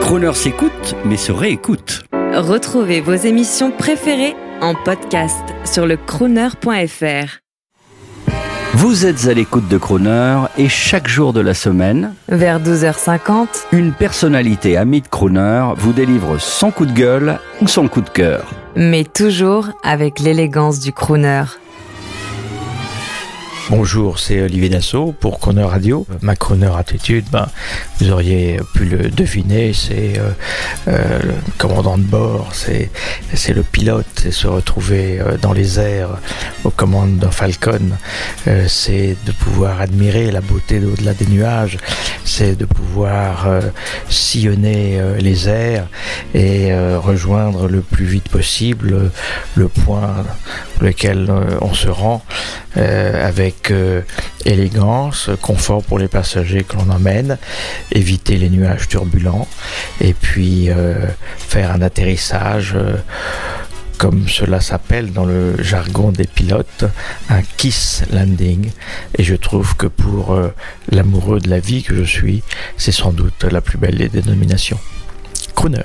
Croner s'écoute, mais se réécoute. Retrouvez vos émissions préférées en podcast sur le crooner.fr. Vous êtes à l'écoute de Croner et chaque jour de la semaine, Vers 12h50, une personnalité amie de Croner vous délivre son coup de gueule ou son coup de cœur. mais toujours avec l'élégance du crooner. Bonjour, c'est Olivier Dassault pour Croner Radio. Ma Croner attitude, ben, vous auriez pu le deviner, c'est euh, euh, le commandant de bord, c'est le pilote, c'est se retrouver euh, dans les airs aux commandes d'un Falcon, c'est de pouvoir admirer la beauté au-delà des nuages, c'est de pouvoir sillonner les airs et rejoindre le plus vite possible le point lequel on se rend euh, euh, élégance, confort pour les passagers que l'on emmène, éviter les nuages turbulents et puis euh, faire un atterrissage euh, comme cela s'appelle dans le jargon des pilotes, un kiss landing. Et je trouve que pour l'amoureux de la vie que je suis, c'est sans doute la plus belle des dénominations. Crooner.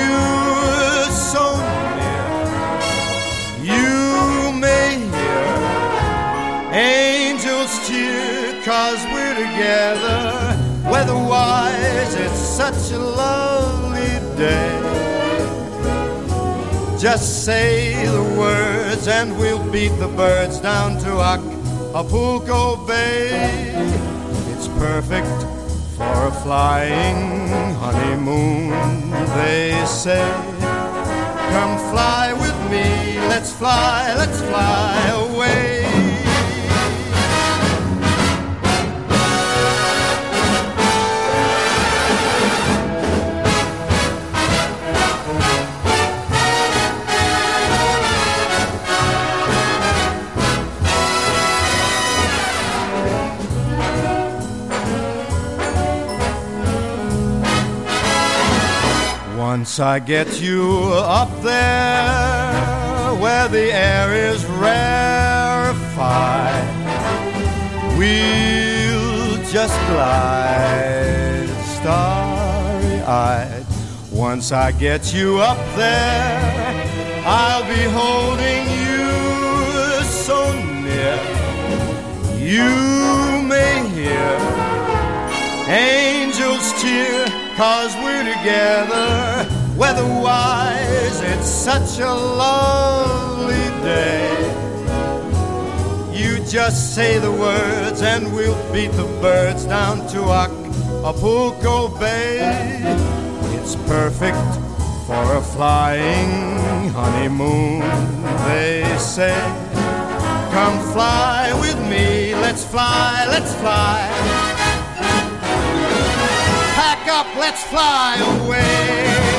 cause we're together. Weatherwise, it's such a lovely day. Just say the words and we'll beat the birds down to Acapulco Bay. It's perfect for a flying honeymoon, they say. Come fly with me, let's fly, let's fly Once I get you up there where the air is rarefied, we'll just glide starry eyed. Once I get you up there, I'll be holding you so near. You angels cheer, cause we're together. Weatherwise, it's such a lovely day. You just say the words, and we'll beat the birds down to Acapulco Bay. It's perfect for a flying honeymoon, they say. Come fly with me, let's fly, let's fly. Up, let's fly away.